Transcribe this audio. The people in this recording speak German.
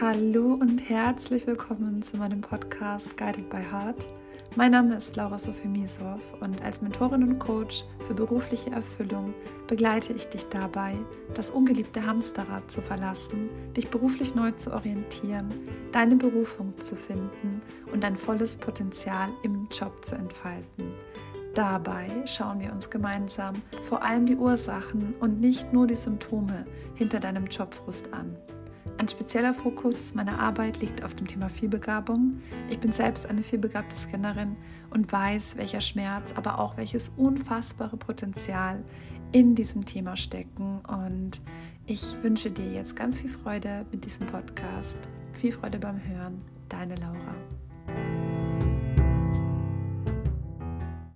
Hallo und herzlich willkommen zu meinem Podcast Guided by Heart. Mein Name ist Laura Sophie Misow und als Mentorin und Coach für berufliche Erfüllung begleite ich dich dabei, das ungeliebte Hamsterrad zu verlassen, dich beruflich neu zu orientieren, deine Berufung zu finden und dein volles Potenzial im Job zu entfalten. Dabei schauen wir uns gemeinsam vor allem die Ursachen und nicht nur die Symptome hinter deinem Jobfrust an. Ein spezieller Fokus meiner Arbeit liegt auf dem Thema Vielbegabung. Ich bin selbst eine vielbegabte Scannerin und weiß, welcher Schmerz, aber auch welches unfassbare Potenzial in diesem Thema stecken. Und ich wünsche dir jetzt ganz viel Freude mit diesem Podcast. Viel Freude beim Hören. Deine Laura.